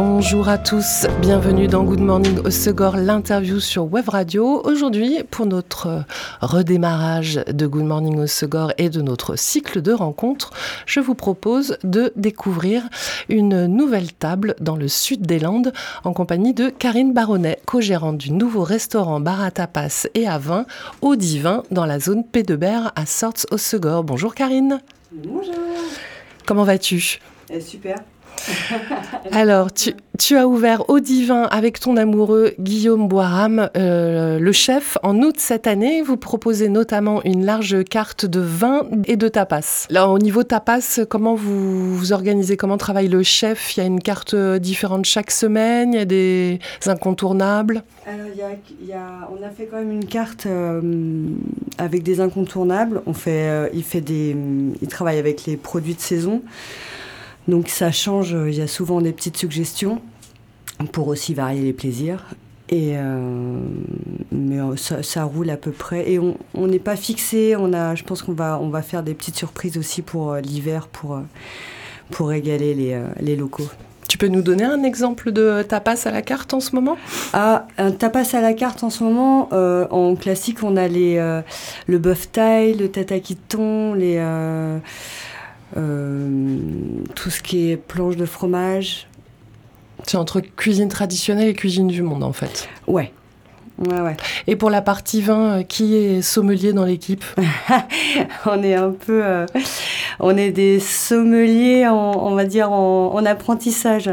Bonjour à tous, bienvenue dans Good Morning au Segor, l'interview sur Web Radio. Aujourd'hui, pour notre redémarrage de Good Morning au Segor et de notre cycle de rencontres, je vous propose de découvrir une nouvelle table dans le sud des Landes en compagnie de Karine Baronnet, co-gérante du nouveau restaurant bar à tapas et à vin au Divin dans la zone P de Berre à Sorts au Segor. Bonjour Karine. Bonjour. Comment vas-tu? Eh, Super. Alors, tu, as ouvert au divin avec ton amoureux Guillaume Boiram, euh, le chef. En août cette année, vous proposez notamment une large carte de vin et de tapas. Là, au niveau tapas, comment vous vous organisez? Comment travaille le chef? Il y a une carte différente chaque semaine? Il y a des incontournables? Alors, on a fait quand même une carte euh, avec des incontournables. On fait, euh, il, fait des, il travaille avec les produits de saison. Donc ça change, il y a souvent des petites suggestions pour aussi varier les plaisirs. Et euh, mais euh, ça, roule à peu près. Et on n'est pas fixé. On a, je pense qu'on va, on va faire des petites surprises aussi pour euh, l'hiver, pour, pour régaler les, les, locaux. Tu peux nous donner un exemple de tapas à la carte en ce moment? Ah, un tapas à la carte en ce moment. en classique, on a les, le bœuf taille, le tataki les euh, tout ce qui est planche de fromage. C'est entre cuisine traditionnelle et cuisine du monde en fait. Ouais. Ouais, ouais. Et pour la partie vin, euh, qui est sommelier dans l'équipe? On est un peu, euh, on est des sommeliers, on va dire en, apprentissage,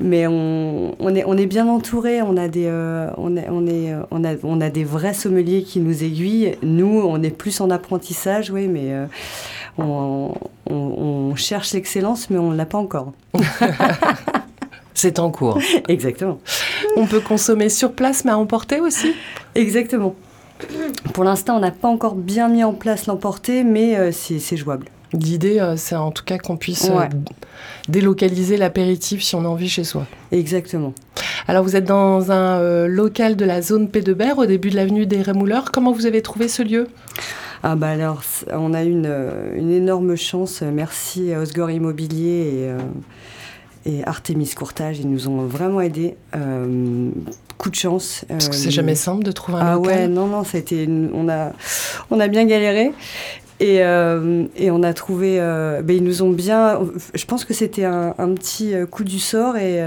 mais on, on, est, on est bien entouré. On a des, on, est, on, est, on, a, on a des vrais sommeliers qui nous aiguillent. Nous, on est plus en apprentissage, oui, mais on, cherche l'excellence, mais on ne l'a pas encore. C'est en cours. Exactement. On peut consommer sur place, mais à emporter aussi? Exactement. Pour l'instant, on n'a pas encore bien mis en place l'emporter, mais euh, c'est jouable. L'idée, euh, c'est en tout cas qu'on puisse euh, délocaliser l'apéritif si on a envie chez soi. Exactement. Alors, vous êtes dans un local de la zone P de Berre, au début de l'avenue des Rémouleurs. Comment vous avez trouvé ce lieu? Ah bah alors, on a une, une énorme chance. Merci à Osgore Immobilier et, euh, et Artemis Courtage. Ils nous ont vraiment aidés. Euh, coup de chance. Parce que c'est jamais simple de trouver un ah local. Ah ouais, non, non, ça a été on, a, on a bien galéré. Et, euh, et, on a trouvé, ben ils nous ont bien. Je pense que c'était un, un, petit coup du sort et,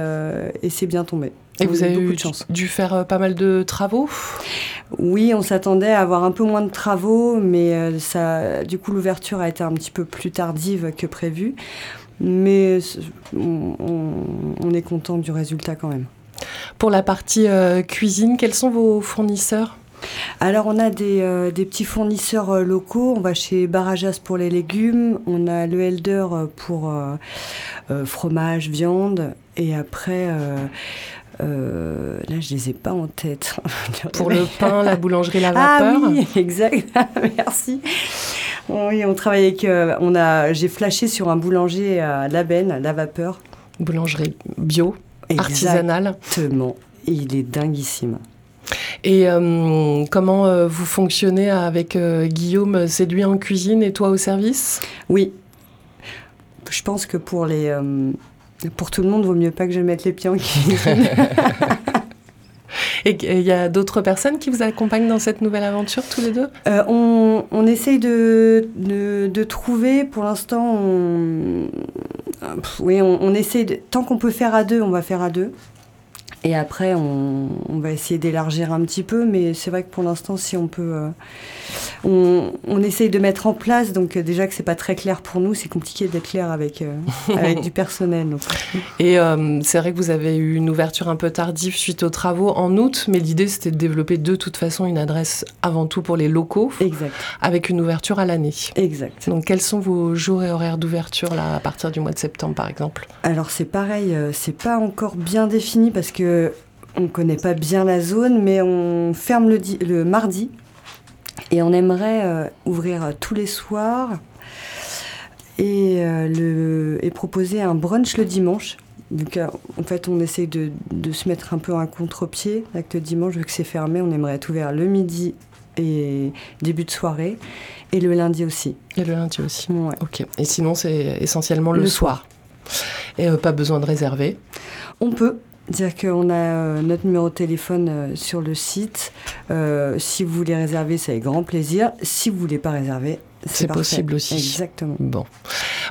et c'est bien tombé. Et vous avez eu dû faire euh, pas mal de travaux Oui, on s'attendait à avoir un peu moins de travaux, mais euh, ça, du coup l'ouverture a été un petit peu plus tardive que prévu. Mais on, est content du résultat quand même. Pour la partie euh, cuisine, quels sont vos fournisseurs? Alors on a des, petits fournisseurs locaux, on va chez Barajas pour les légumes, on a le Elder pour fromage, viande, et après euh, là, je les ai pas en tête. Pour le pain, la boulangerie, la ah vapeur. Ah oui, exact. Merci. Oui, on travaille avec. Euh, on a. J'ai flashé sur un boulanger à Labenne, la vapeur. Boulangerie bio, artisanale. Exactement. Et il est dinguissime. Et euh, comment vous fonctionnez avec Guillaume? C'est lui en cuisine et toi au service? Oui. Je pense que pour les pour tout le monde, vaut mieux pas que je mette les pieds en cuisine. Et il y a d'autres personnes qui vous accompagnent dans cette nouvelle aventure, tous les deux? Euh, on, on, essaye de, de, trouver, pour l'instant, on, oui, on, on essaye, de, tant qu'on peut faire à deux, on va faire à deux. Et après, on, va essayer d'élargir un petit peu, mais c'est vrai que pour l'instant, si on peut, euh, on, on, essaye de mettre en place. Donc euh, déjà que c'est pas très clair pour nous, c'est compliqué d'être clair avec euh, avec du personnel. Et c'est vrai que vous avez eu une ouverture un peu tardive suite aux travaux en août, mais l'idée c'était de développer de toute façon une adresse avant tout pour les locaux, exact. avec une ouverture à l'année. Exact. Donc quels sont vos jours et horaires d'ouverture là à partir du mois de septembre par exemple? Alors c'est pareil, c'est pas encore bien défini parce que on ne connaît pas bien la zone, mais on ferme le, mardi et on aimerait euh, ouvrir tous les soirs et, euh, et proposer un brunch le dimanche vu qu'en fait on essaye de, de, se mettre un peu un contre-pied. L'acte dimanche, vu que c'est fermé, on aimerait être ouvert le midi et début de soirée, et le lundi aussi. Et le lundi aussi. Ok. Et sinon, c'est essentiellement le, soir. Et euh, pas besoin de réserver. On peut. Dire qu'on a euh, notre numéro de téléphone euh, sur le site. si vous voulez réserver, c'est avec grand plaisir. Si vous voulez pas réserver, c'est possible aussi. Exactement. Bon.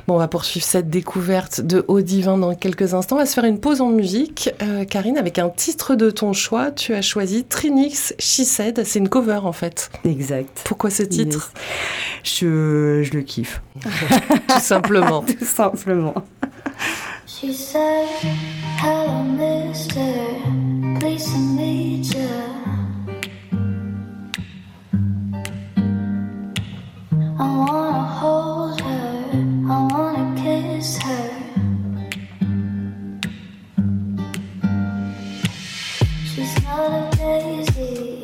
bon, on va poursuivre cette découverte de Haut Divin dans quelques instants. On va se faire une pause en musique. Euh, Karine, avec un titre de ton choix, tu as choisi Trinix She Said. C'est une cover en fait. Exact. Pourquoi ce titre je, je le kiffe. Tout simplement. Tout simplement. She said, Hello, mister. Please meet you. I wanna hold her, I wanna kiss her. She's not a daisy,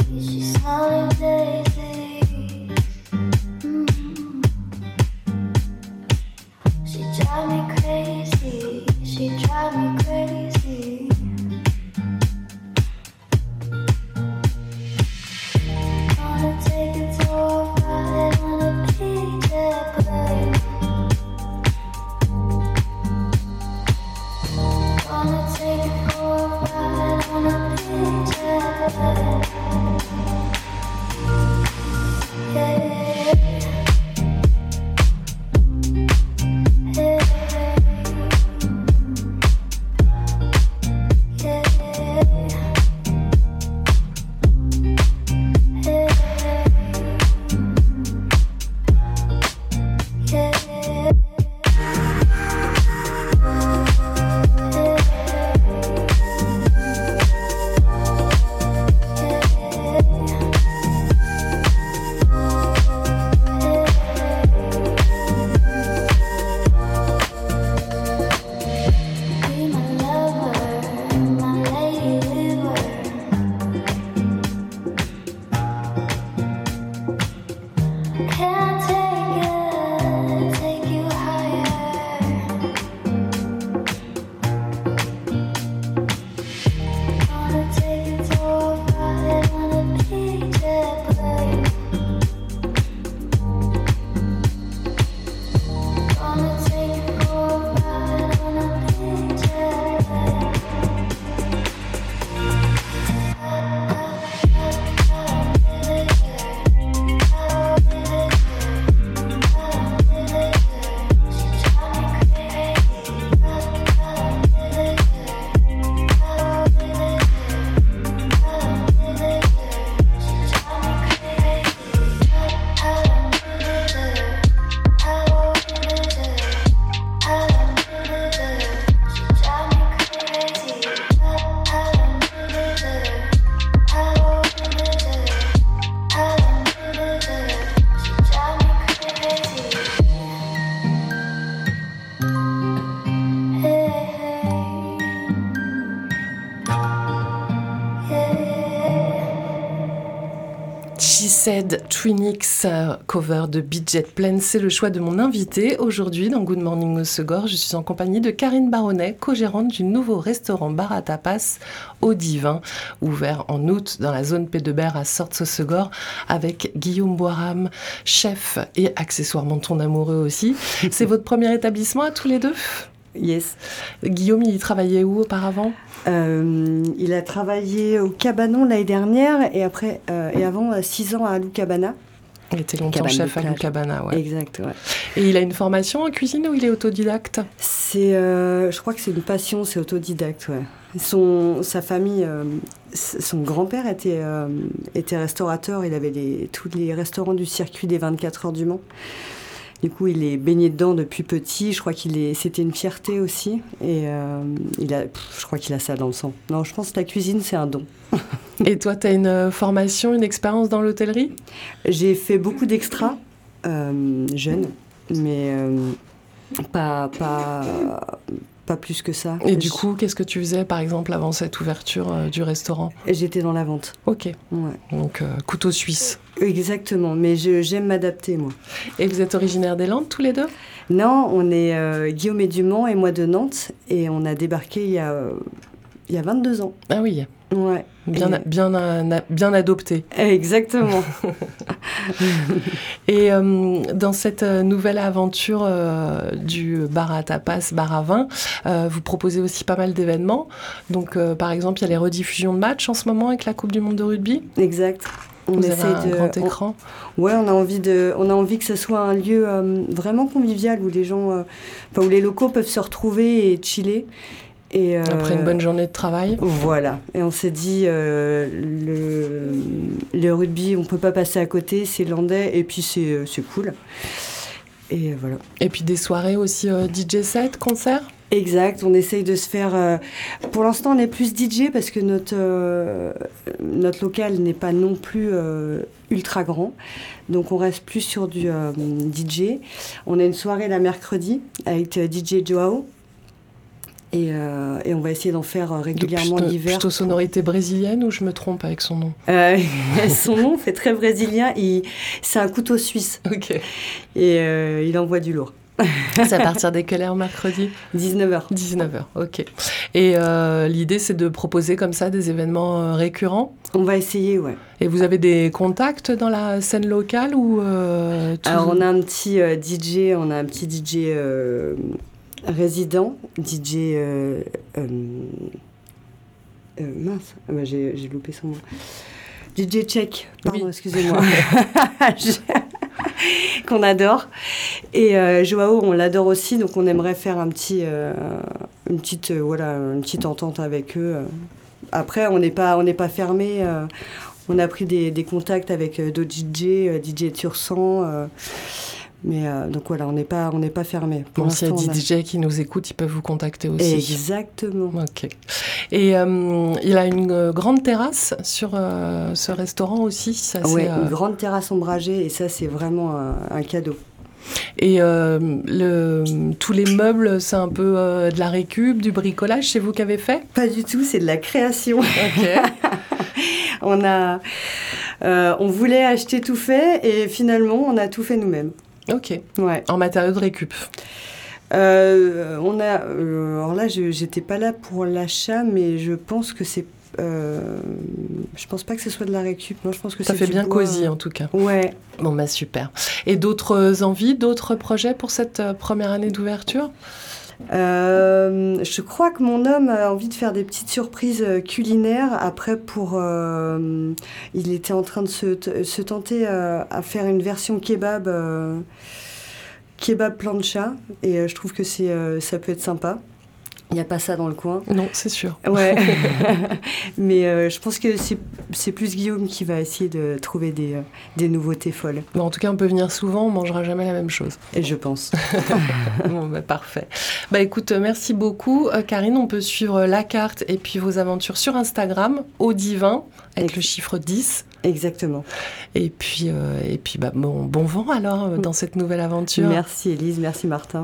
She Said Twinix, euh, cover de Budget Plane. C'est le choix de mon invité aujourd'hui dans Good Morning au Segor. Je suis en compagnie de Karine Baronnet, co-gérante du nouveau restaurant bar à tapas au Divin, ouvert en août dans la zone P2Ber à Sorts-au-Segor, avec Guillaume Boiram, chef et accessoirement ton amoureux aussi. C'est votre premier établissement à tous les deux? Yes. Guillaume, il travaillait où auparavant? Euh, il a travaillé au Cabanon l'année dernière et après euh, et avant euh, six ans à Lou Cabana. Il était longtemps Cabane chef à. Lucabana, ouais. Exact. Ouais. Et il a une formation en cuisine ou il est autodidacte? C'est, euh, je crois que c'est une passion, c'est autodidacte. Ouais. Son, sa famille, euh, son grand-père était, euh, était restaurateur. Il avait les, tous les restaurants du circuit des 24 heures du Mans. Du coup, il est baigné dedans depuis petit. Je crois qu'il est, c'était une fierté aussi. Et euh, il a, pff, je crois qu'il a ça dans le sang. Non, je pense que la cuisine, c'est un don. Et toi, tu as une euh, formation, une expérience dans l'hôtellerie? J'ai fait beaucoup d'extras euh, jeune, mais euh, pas, pas, pas plus que ça. Et du coup, qu'est-ce que tu faisais, par exemple, avant cette ouverture euh, du restaurant? J'étais dans la vente. Ok, Ouais. donc euh, couteau suisse. Exactement, mais j'aime m'adapter, moi. Et vous êtes originaire des Landes, tous les deux? Non, on est euh, Guillaume et Dumont et moi de Nantes, et on a débarqué il y a, il y a 22 ans. Ah oui, Ouais, bien, Et- bien, bien adopté. exactement. Et euh, dans cette euh, nouvelle aventure euh, du bar à tapas, bar à vin, euh, vous proposez aussi pas mal d'événements. Donc, euh, par exemple, il y a les rediffusions de matchs en ce moment avec la Coupe du Monde de rugby. exact. On vous avez essaye un de. grand on- écran. Ouais, on a envie de, on a envie que ce soit un lieu euh, vraiment convivial où les gens, euh, où les locaux peuvent se retrouver et chiller. Et, euh, Après une bonne journée de travail. Voilà. Et on s'est dit, euh, le, le rugby, on peut pas passer à côté, c'est landais, et puis c'est euh, cool. Et voilà. Et puis des soirées aussi euh, DJ set, concerts. Exact, on essaye de se faire. euh, pour l'instant, on est plus DJ parce que notre, euh, notre local n'est pas non plus ultra grand. Donc, on reste plus sur du DJ. On a une soirée la mercredi avec DJ Joao. Et, euh, et on va essayer d'en faire euh, régulièrement l'hiver. plutôt sonorité brésilienne ou je me trompe avec son nom Euh, son nom fait très brésilien. il- C'est un couteau suisse. Ok. Et euh, il envoie du lourd. C'est à partir de quelle heure mercredi 19h. 19h, ok. Et euh, l'idée, c'est de proposer comme ça des événements euh, récurrents. On va essayer, ouais. Et vous avez des contacts dans la scène locale ou euh, Alors on a un petit DJ, on a un petit DJ résident, DJ euh, euh, euh, mince, ah bah, j'ai loupé son nom. DJ Check, pardon, Oui. excusez-moi, qu'on adore. Et euh, Joao, on l'adore aussi, donc on aimerait faire un petit, euh, une petite, euh, voilà, une petite entente avec eux. Après, on n'est pas, on n'est pas fermé. on a pris des, des contacts avec d'autres DJ, DJ Tursan. Mais euh, donc voilà, on n'est pas, on n'est pas fermé. Pour Bon, s'il y a des a- DJ qui nous écoutent, ils peuvent vous contacter aussi. Exactement. Ok. Et euh, il a une euh, grande terrasse sur euh, ce restaurant aussi. Ça, euh, une grande terrasse ombragée et ça, c'est vraiment un, un cadeau. Et euh, le, tous les meubles, c'est un peu euh, de la récup, du bricolage, c'est vous qui avez fait? Pas du tout, c'est de la création. Ok. on a, euh, on voulait acheter tout fait et finalement, on a tout fait nous-mêmes. Ok. Ouais. En matériaux de récup. Euh, on a, euh, alors là, je j'étais pas là pour l'achat, mais je pense que c'est, euh, je pense pas que ce soit de la récup. Non, je pense que Ça fait du bien bois. cosy en tout cas. Ouais. Bon, bah super. Et d'autres envies, d'autres projets pour cette euh, première année d'ouverture? Euh, je crois que mon homme a envie de faire des petites surprises euh, culinaires. Après, pour, euh, il était en train de se, se tenter à faire une version kebab, kebab plancha, et je trouve que ça peut être sympa. Il n'y a pas ça dans le coin. Non, c'est sûr. Ouais. Mais euh, je pense que c'est, plus Guillaume qui va essayer de trouver des, euh, des nouveautés folles. Bon, en tout cas, on peut venir souvent, on mangera jamais la même chose. Et je pense. bon, bah, parfait. Bah écoute, euh, merci beaucoup. Euh, Karine, on peut suivre la carte et puis vos aventures sur Instagram, au divin, avec le chiffre 10. Exactement. Et puis, et puis bah, bon, bon vent alors dans cette nouvelle aventure. Merci Elise, merci Martin.